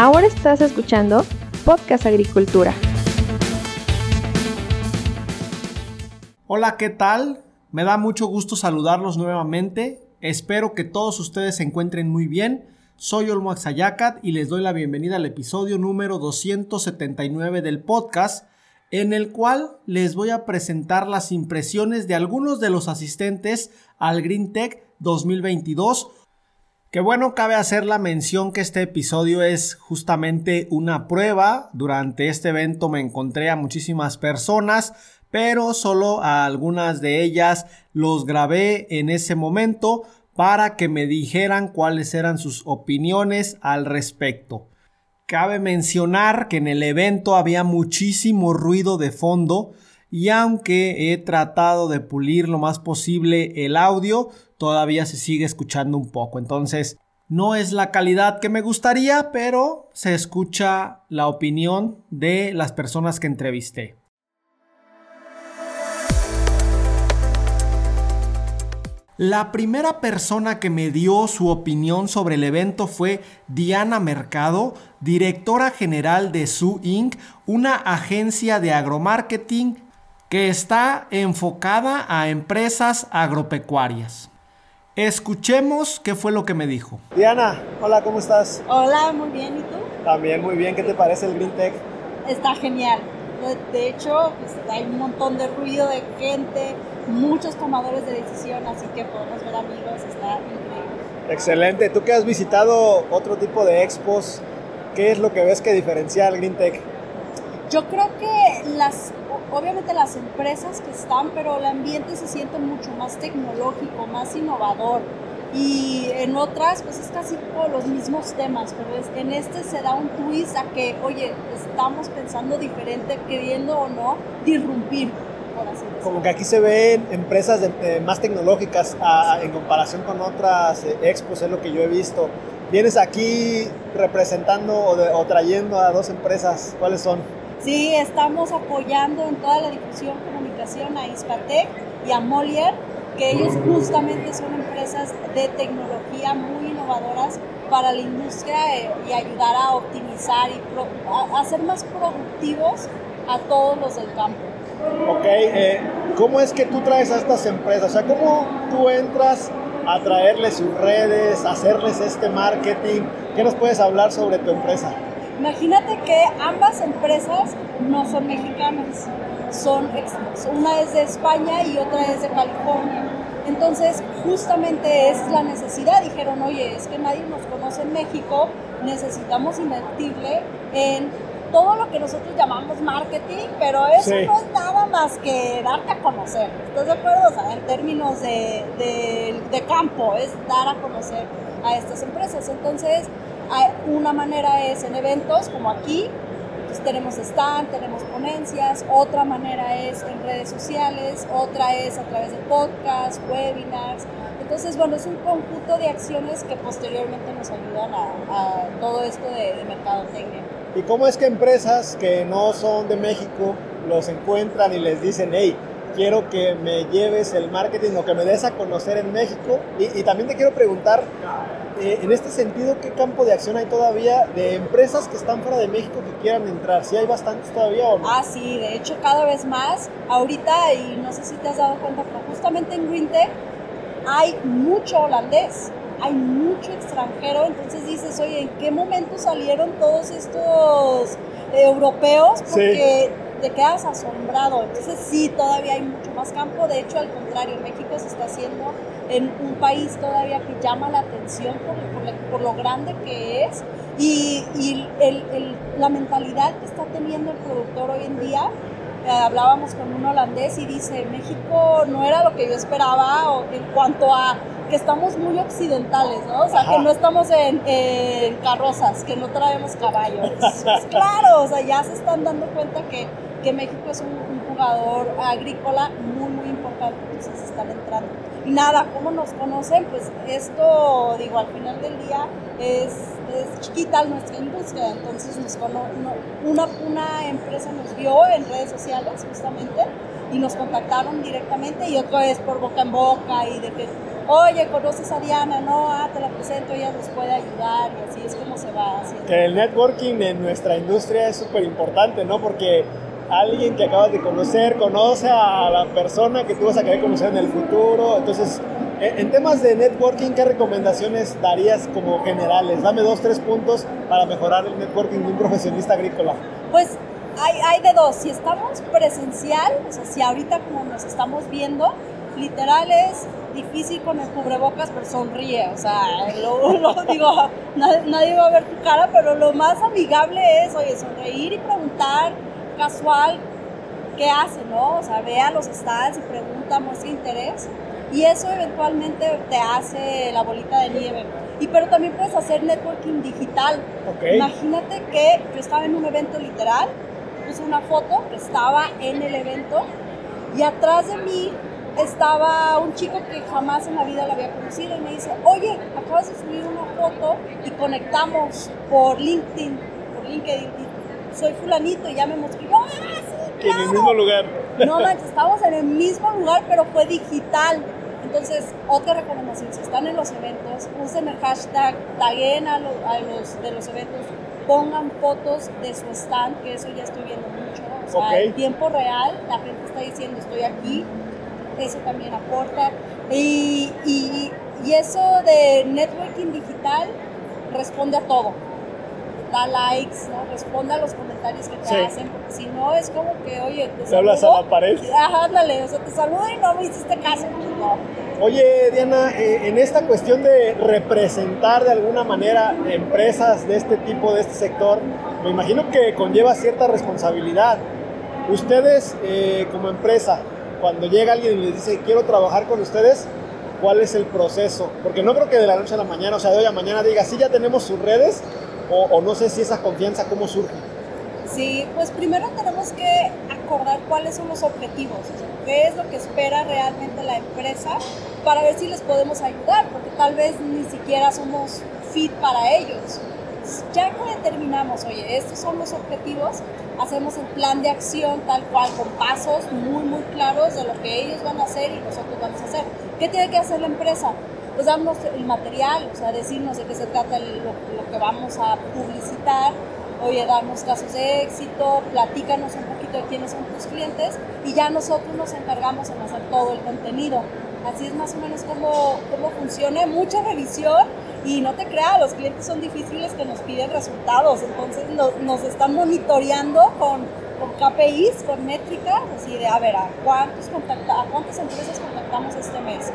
Ahora estás escuchando Podcast Agricultura. Hola, ¿qué tal? Me da mucho gusto saludarlos nuevamente. Espero que todos ustedes se encuentren muy bien. Soy Olmo Axayacat y les doy la bienvenida al episodio número 279 del podcast, en el cual les voy a presentar las impresiones de algunos de los asistentes al Green Tech 2022. Que bueno, cabe hacer la mención que este episodio es justamente una prueba. Durante este evento me encontré a muchísimas personas, pero solo a algunas de ellas los grabé en ese momento para que me dijeran cuáles eran sus opiniones al respecto. Cabe mencionar que en el evento había muchísimo ruido de fondo y aunque he tratado de pulir lo más posible el audio, todavía se sigue escuchando un poco. Entonces, no es la calidad que me gustaría, pero se escucha la opinión de las personas que entrevisté. La primera persona que me dio su opinión sobre el evento fue Diana Mercado, directora general de Su Inc., una agencia de agromarketing que está enfocada a empresas agropecuarias. Escuchemos qué fue lo que me dijo. Diana, hola, ¿cómo estás? Hola, muy bien, ¿y tú? También muy bien, ¿qué te parece el Green Tech? Está genial. De hecho, pues, hay un montón de ruido de gente, muchos tomadores de decisión, así que podemos ver amigos, está increíble. Excelente. ¿Tú que has visitado otro tipo de expos, qué es lo que ves que diferencia al Green Tech? Yo creo que las, obviamente las empresas que están, pero el ambiente se siente mucho más tecnológico, más innovador y en otras pues es casi por los mismos temas, pero es, en este se da un twist a que, oye, estamos pensando diferente, queriendo o no, disrumpir. Como que aquí se ven empresas más tecnológicas en comparación con otras eh, expos, es lo que yo he visto. Vienes aquí representando o trayendo a dos empresas, ¿cuáles son? Sí, estamos apoyando en toda la difusión, comunicación a Ispatec y a Molière que ellos justamente son empresas de tecnología muy innovadoras para la industria eh, y ayudar a optimizar y a, ser más productivos a todos los del campo. Ok, eh, ¿cómo es que tú traes a estas empresas? O sea, ¿cómo tú entras a traerles sus redes, a hacerles este marketing? ¿Qué nos puedes hablar sobre tu empresa? Imagínate que ambas empresas no son mexicanas son, una es de España y otra es de California. Entonces, justamente es la necesidad. Dijeron, oye, es que nadie nos conoce en México, necesitamos invertirle en todo lo que nosotros llamamos marketing, pero eso no es nada más que darte a conocer. ¿Estás de acuerdo? O sea, en términos de, de, de campo, es dar a conocer a estas empresas. Entonces, una manera es en eventos como aquí, pues, tenemos stand, tenemos ponencias, otra manera es en redes sociales, otra es a través de podcasts, webinars. Entonces, bueno, es un conjunto de acciones que posteriormente nos ayudan a, todo esto de, de mercadotecnia. ¿Y cómo es que empresas que no son de México los encuentran y les dicen, hey, quiero que me lleves el marketing o que me des a conocer en México? Y, y también te quiero preguntar, eh, en este sentido, ¿qué campo de acción hay todavía de empresas que están fuera de México que quieran entrar? ¿Sí hay bastantes todavía o no? Ah, sí, de hecho cada vez más. Ahorita, y no sé si te has dado cuenta, pero justamente en GreenTech hay mucho holandés, hay mucho extranjero, entonces dices, oye, ¿en qué momento salieron todos estos europeos? Porque te quedas asombrado. Entonces sí, todavía hay mucho más campo. De hecho, al contrario, México se está haciendo en un país todavía que llama la atención por, lo grande que es y, la mentalidad que está teniendo el productor hoy en día. Eh, hablábamos con un holandés y dice, México no era lo que yo esperaba en cuanto a que estamos muy occidentales, ¿no? O sea, que no estamos en, carrozas, que no traemos caballos. claro, o sea, ya se están dando cuenta que, que México es un, un jugador agrícola muy, muy importante, entonces están entrando nada, ¿cómo nos conocen? Pues esto, digo, al final del día es, es chiquita nuestra industria, entonces nos una, una empresa nos vio en redes sociales justamente y nos contactaron directamente y otro es por boca en boca y de que, oye, conoces a Diana, no, ah, te la presento, ella nos puede ayudar y así es como se va. Que el networking en nuestra industria es súper importante, ¿no? Porque alguien que acabas de conocer conoce a la persona que tú vas a querer conocer en el futuro. Entonces, en temas de networking, ¿qué recomendaciones darías como generales? Dame dos, tres puntos para mejorar el networking de un profesionista agrícola. Pues hay, de dos. Si estamos presencial, o sea, si ahorita como nos estamos viendo, literal es difícil con el cubrebocas, pero sonríe. O sea, lo, digo, nadie, va a ver tu cara, pero lo más amigable es, oye, sonreír y preguntar casual qué hace, ¿no? O sea, ve a los stands y pregunta, muestra interés. Y eso eventualmente te hace la bolita de nieve. Y pero también puedes hacer networking digital. Imagínate que yo estaba en un evento literal, puse una foto que estaba en el evento y atrás de mí estaba un chico que jamás en la vida lo había conocido y me dice, oye, acabas de subir una foto y conectamos por LinkedIn, por LinkedIn, soy fulanito y ya me escribió, ¡ah, sí, En el mismo lugar. No manches, estábamos en el mismo lugar, pero fue digital. Entonces, otra recomendación, si están en los eventos, usen el hashtag, taguen a, los de los eventos, pongan fotos de su stand, que eso ya estoy viendo mucho. O sea, en tiempo real, la gente está diciendo, estoy aquí, eso también aporta. Y, y, y eso de networking digital responde a todo. Da likes, ¿no? responde a los comentarios que te hacen, porque si no es como que, oye, te, hablas a la pared. Ajá, ándale, o sea, te saludo y no me hiciste caso. Pues no. Oye, Diana, eh, en esta cuestión de representar de alguna manera empresas de este tipo, de este sector, me imagino que conlleva cierta responsabilidad. Ustedes, eh, como empresa, cuando llega alguien y les dice, quiero trabajar con ustedes, ¿cuál es el proceso? Porque no creo que de la noche a la mañana, o sea, de hoy a mañana diga, sí, ya tenemos sus redes, o, no sé si esa confianza, ¿cómo surge? Sí, pues primero tenemos que acordar cuáles son los objetivos, o sea, qué es lo que espera realmente la empresa para ver si les podemos ayudar, porque tal vez ni siquiera somos fit para ellos. Ya que determinamos, oye, estos son los objetivos, hacemos el plan de acción tal cual, con pasos muy, muy claros de lo que ellos van a hacer y nosotros vamos a hacer. ¿Qué tiene que hacer la empresa? Pues darnos el material, o sea, decirnos de qué se trata lo, que vamos a publicitar, oye, darnos casos de éxito, platícanos un poquito de quiénes son tus clientes y ya nosotros nos encargamos en hacer todo el contenido. Así es más o menos como, cómo funciona, mucha revisión y no te creas, los clientes son difíciles que nos piden resultados, entonces nos están monitoreando con, con KPIs, con métricas, así de, a ver, ¿a, cuántos contacta, cuántas empresas contactamos este mes?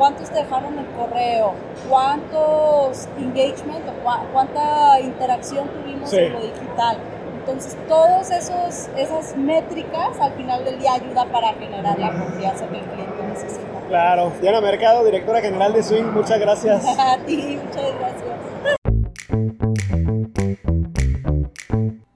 ¿Cuántos dejaron el correo? ¿Cuántos engagement o cuánta interacción tuvimos en lo digital? Entonces, todas esas métricas al final del día ayuda para generar la confianza que el cliente necesita. Claro. Diana Mercado, directora general de Swing, muchas gracias. A ti, muchas gracias.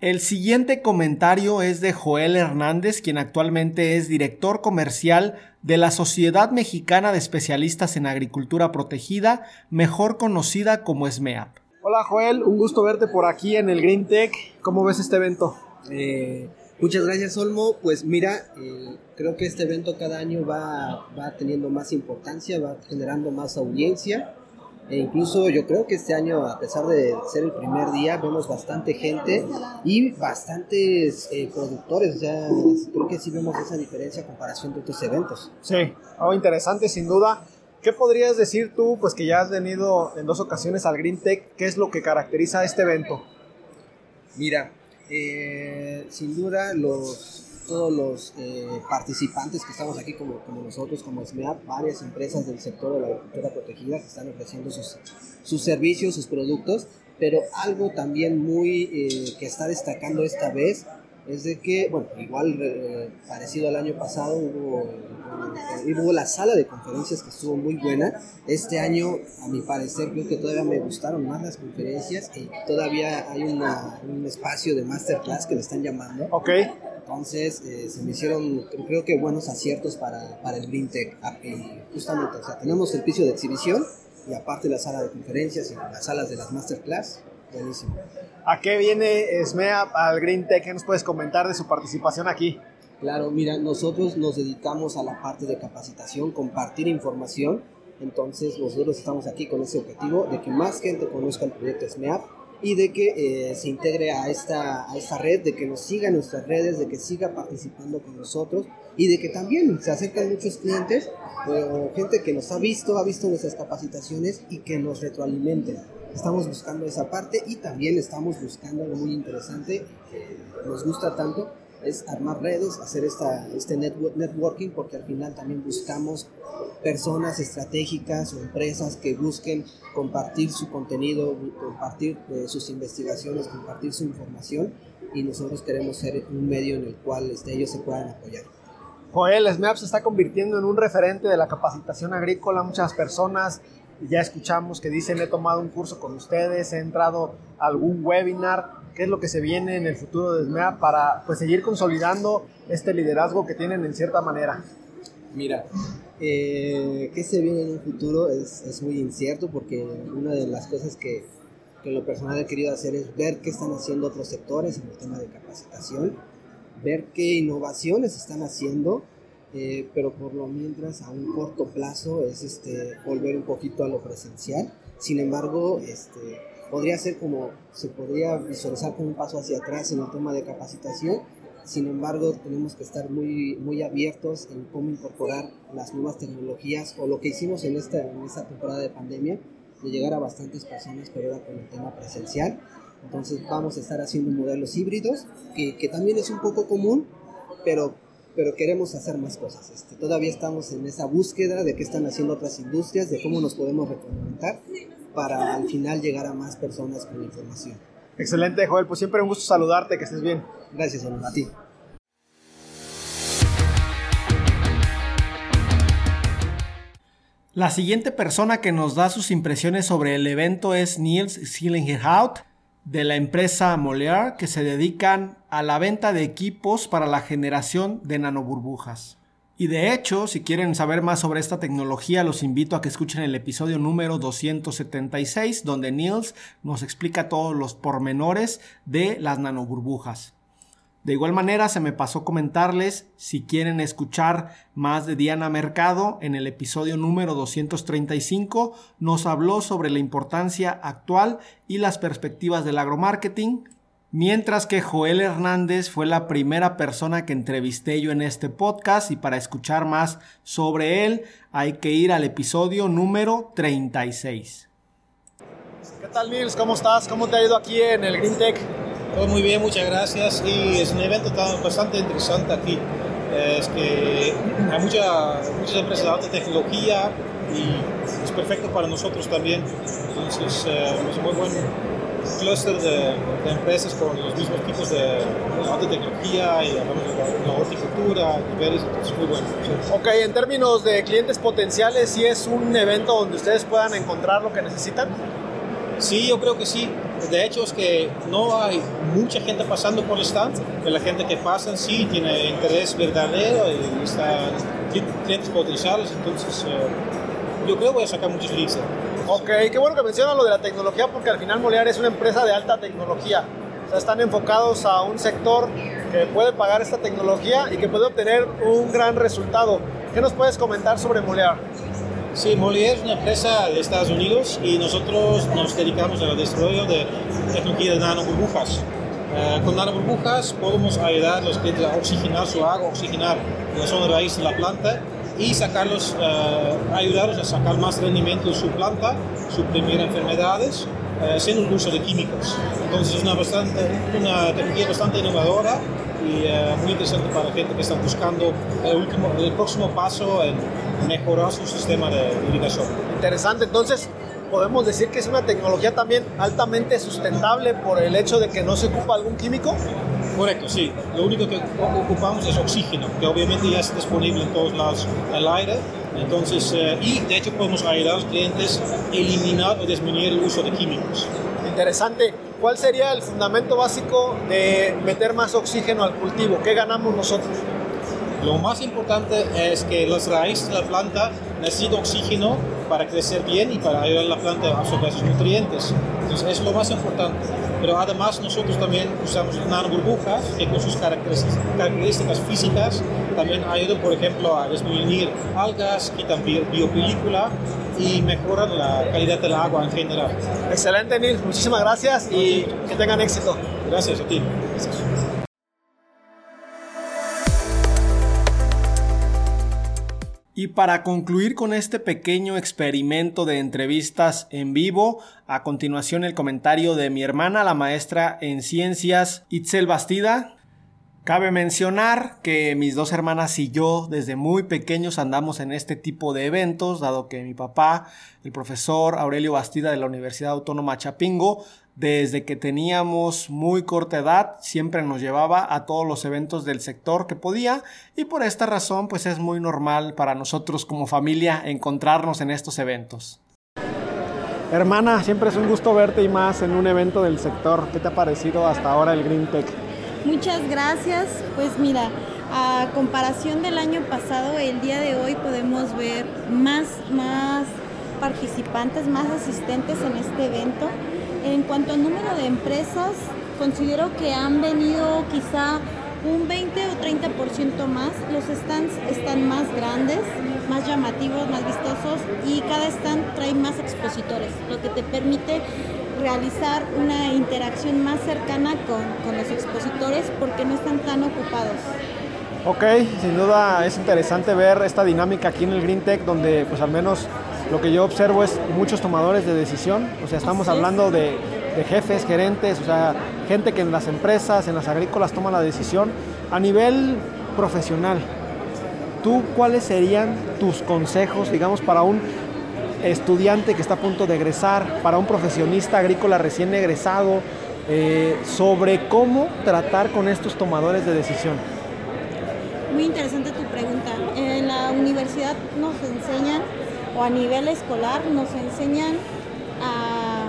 El siguiente comentario es de Joel Hernández, quien actualmente es director comercial de la Sociedad Mexicana de Especialistas en Agricultura Protegida, mejor conocida como SMEAP. Hola Joel, un gusto verte por aquí en el Green Tech. ¿Cómo ves este evento? Eh, Muchas gracias, Olmo. Pues mira, eh, creo que este evento cada año va, va teniendo más importancia, va generando más audiencia. E incluso yo creo que este año, a pesar de ser el primer día, vemos bastante gente y bastantes eh, productores. O sea, creo que sí vemos esa diferencia a comparación de otros eventos. Sí, algo interesante sin duda. ¿Qué podrías decir tú, pues que ya has venido en dos ocasiones al Green Tech? ¿Qué es lo que caracteriza este evento? Mira, eh, sin duda, los, todos los eh, participantes que estamos aquí, como, como nosotros, como SMEAP, varias empresas del sector de la agricultura protegida que están ofreciendo sus, sus servicios, sus productos, pero algo también muy eh, que está destacando esta vez es de que, bueno, igual eh, parecido al año pasado hubo, eh, hubo la sala de conferencias que estuvo muy buena. Este año, a mi parecer, creo que todavía me gustaron más las conferencias y todavía hay una, un espacio de masterclass que le están llamando. Ok. Entonces eh, se me hicieron, creo que buenos aciertos para, para el Green Tech. Ah, justamente, o sea, tenemos el piso de exhibición y aparte la sala de conferencias y las salas de las masterclass. Buenísimo. ¿A qué viene SMEA al Green Tech? ¿Qué nos puedes comentar de su participación aquí? Claro, mira, nosotros nos dedicamos a la parte de capacitación, compartir información Entonces nosotros estamos aquí con ese objetivo de que más gente conozca el proyecto SMEAP y de que eh, se integre a esta, a esta red, de que nos siga en nuestras redes, de que siga participando con nosotros y de que también se acercan muchos clientes o gente que nos ha visto, ha visto nuestras capacitaciones y que nos retroalimenten. Estamos buscando esa parte y también estamos buscando algo muy interesante que nos gusta tanto, es armar redes, hacer esta, este networking, porque al final también buscamos personas estratégicas o empresas que busquen compartir su contenido, compartir eh, sus investigaciones, compartir su información y nosotros queremos ser un medio en el cual este, ellos se puedan apoyar. Joel, SMEAP se está convirtiendo en un referente de la capacitación agrícola. Muchas personas ya escuchamos que dicen he tomado un curso con ustedes, he entrado a algún webinar qué es lo que se viene en el futuro de SMEA para pues, seguir consolidando este liderazgo que tienen en cierta manera. Mira, eh, qué se viene en un futuro es, es, muy incierto porque una de las cosas que, que lo personal he querido hacer es ver qué están haciendo otros sectores en el tema de capacitación, ver qué innovaciones están haciendo, eh, pero por lo mientras a un corto plazo es este, volver un poquito a lo presencial. Sin embargo, este, podría ser como, se podría visualizar como un paso hacia atrás en el tema de capacitación. Sin embargo, tenemos que estar muy, muy abiertos en cómo incorporar las nuevas tecnologías o lo que hicimos en esta, en esta temporada de pandemia, de llegar a bastantes personas, pero ahora con el tema presencial. Entonces vamos a estar haciendo modelos híbridos, que, que también es un poco común, pero, pero queremos hacer más cosas. Este, todavía estamos en esa búsqueda de qué están haciendo otras industrias, de cómo nos podemos recomentar para al final llegar a más personas con información. Excelente, Joel. Pues siempre un gusto saludarte, que estés bien. Gracias, a ti. La siguiente persona que nos da sus impresiones sobre el evento es Niels Schillinghout de la empresa Molière que se dedican a la venta de equipos para la generación de nanoburbujas. Y de hecho, si quieren saber más sobre esta tecnología, los invito a que escuchen el episodio número 276, donde Niels nos explica todos los pormenores de las nanoburbujas. De igual manera, se me pasó comentarles, si quieren escuchar más de Diana Mercado, en el episodio número 235 nos habló sobre la importancia actual y las perspectivas del agromarketing, Mientras que Joel Hernández fue la primera persona que entrevisté yo en este podcast y para escuchar más sobre él hay que ir al episodio número 36. ¿Qué tal Nils? ¿Cómo estás? ¿Cómo te ha ido aquí en el Green Tech? Todo muy bien, muchas gracias y es un evento bastante interesante aquí. Es que hay muchas empresas de alta tecnología y es perfecto para nosotros también. Entonces eh, es muy bueno clúster de, de, empresas con los mismos tipos de alta tecnología y hablamos de la, horticultura, niveles, entonces muy bueno. Ok, en términos de clientes potenciales, ¿sí es un evento donde ustedes puedan encontrar lo que necesitan? Sí, yo creo que sí. De hecho, es que no hay mucha gente pasando por el stand, pero la gente que pasa sí tiene interés verdadero y están clientes potenciales, entonces eh, yo creo que voy a sacar muchos leads. Ok, qué bueno que mencionas lo de la tecnología porque al final Molear es una empresa de alta tecnología. O sea, están enfocados a un sector que puede pagar esta tecnología y que puede obtener un gran resultado. ¿Qué nos puedes comentar sobre Molear? Sí, Molière es una empresa de Estados Unidos y nosotros nos dedicamos al desarrollo de tecnología de nanoburbujas. Eh, con nanoburbujas podemos ayudar a los clientes a oxigenar su agua, oxigenar la zona raíz de la planta y sacarlos, uh, ayudarlos a sacar más rendimiento de su planta, suprimir enfermedades uh, sin el uso de químicos. Entonces es una, bastante, una tecnología bastante innovadora y uh, muy interesante para gente que está buscando el, último, el próximo paso en mejorar su sistema de irrigación. Interesante, entonces podemos decir que es una tecnología también altamente sustentable por el hecho de que no se ocupa algún químico. Correcto, sí. Lo único que ocupamos es oxígeno, que obviamente ya está disponible en todos lados el aire. Entonces, eh, y de hecho podemos ayudar a los clientes a eliminar o disminuir el uso de químicos. Interesante. ¿Cuál sería el fundamento básico de meter más oxígeno al cultivo? ¿Qué ganamos nosotros? Lo más importante es que las raíces de la planta necesitan oxígeno para crecer bien y para ayudar a la planta a absorber sus nutrientes. Entonces, es lo más importante pero además nosotros también usamos nanoburbujas que con sus características físicas también ayudan, por ejemplo, a disminuir algas, quitan biopelícula y mejoran la calidad del agua en general. Excelente, Nil. Muchísimas gracias y que tengan éxito. Gracias a ti. Y para concluir con este pequeño experimento de entrevistas en vivo, a continuación el comentario de mi hermana, la maestra en ciencias, Itzel Bastida. Cabe mencionar que mis dos hermanas y yo desde muy pequeños andamos en este tipo de eventos, dado que mi papá, el profesor Aurelio Bastida de la Universidad Autónoma Chapingo, desde que teníamos muy corta edad, siempre nos llevaba a todos los eventos del sector que podía y por esta razón pues es muy normal para nosotros como familia encontrarnos en estos eventos. Hermana, siempre es un gusto verte y más en un evento del sector. ¿Qué te ha parecido hasta ahora el Green Tech? Muchas gracias. Pues mira, a comparación del año pasado, el día de hoy podemos ver más, más participantes, más asistentes en este evento. En cuanto al número de empresas, considero que han venido quizá un 20 o 30% más. Los stands están más grandes, más llamativos, más vistosos y cada stand trae más expositores, lo que te permite realizar una interacción más cercana con, con los expositores porque no están tan ocupados. Ok, sin duda es interesante ver esta dinámica aquí en el Green Tech donde pues al menos lo que yo observo es muchos tomadores de decisión, o sea, estamos hablando de, jefes, gerentes, o sea, gente que en las empresas, en las agrícolas toma la decisión a nivel profesional. ¿Tú cuáles serían tus consejos, digamos, para un estudiante que está a punto de egresar, para un profesionista agrícola recién egresado, eh, sobre cómo tratar con estos tomadores de decisión? Muy interesante tu pregunta. En la universidad nos enseñan o a nivel escolar nos enseñan a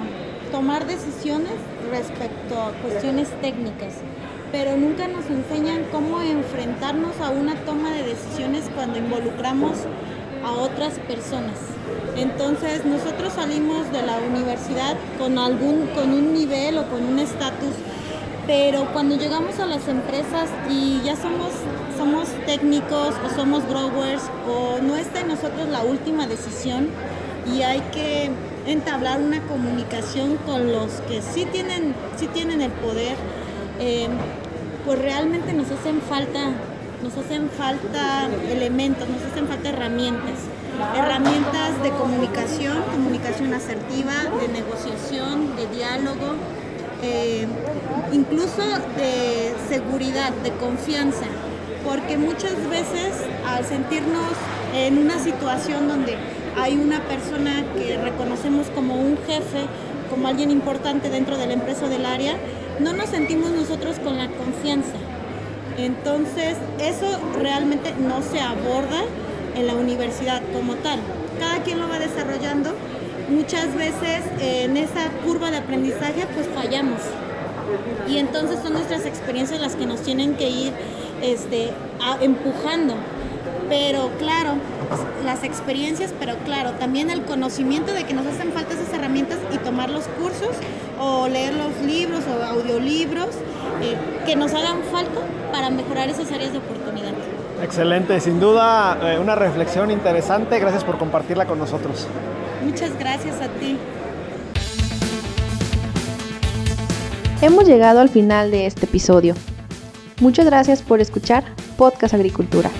tomar decisiones respecto a cuestiones técnicas, pero nunca nos enseñan cómo enfrentarnos a una toma de decisiones cuando involucramos a otras personas. Entonces nosotros salimos de la universidad con algún con un nivel o con un estatus pero cuando llegamos a las empresas y ya somos, somos técnicos o somos growers o no está en nosotros la última decisión y hay que entablar una comunicación con los que sí tienen, sí tienen el poder, eh, pues realmente nos hacen falta, nos hacen falta elementos, nos hacen falta herramientas herramientas de comunicación, comunicación asertiva, de negociación, de diálogo, eh, incluso de seguridad, de confianza, porque muchas veces al sentirnos en una situación donde hay una persona que reconocemos como un jefe, como alguien importante dentro de la empresa o del área, no nos sentimos nosotros con la confianza. Entonces, eso realmente no se aborda en la universidad como tal. Cada quien lo va desarrollando muchas veces en esa curva de aprendizaje pues fallamos. Y entonces son nuestras experiencias las que nos tienen que ir este, empujando. Pero claro, las experiencias, pero claro, también el conocimiento de que nos hacen falta esas herramientas y tomar los cursos o leer los libros o audiolibros eh, que nos hagan falta para mejorar esas áreas de oportunidad. Excelente, sin duda eh, una reflexión interesante. Gracias por compartirla con nosotros. Muchas gracias a ti. Hemos llegado al final de este episodio. Muchas gracias por escuchar Podcast Agricultura.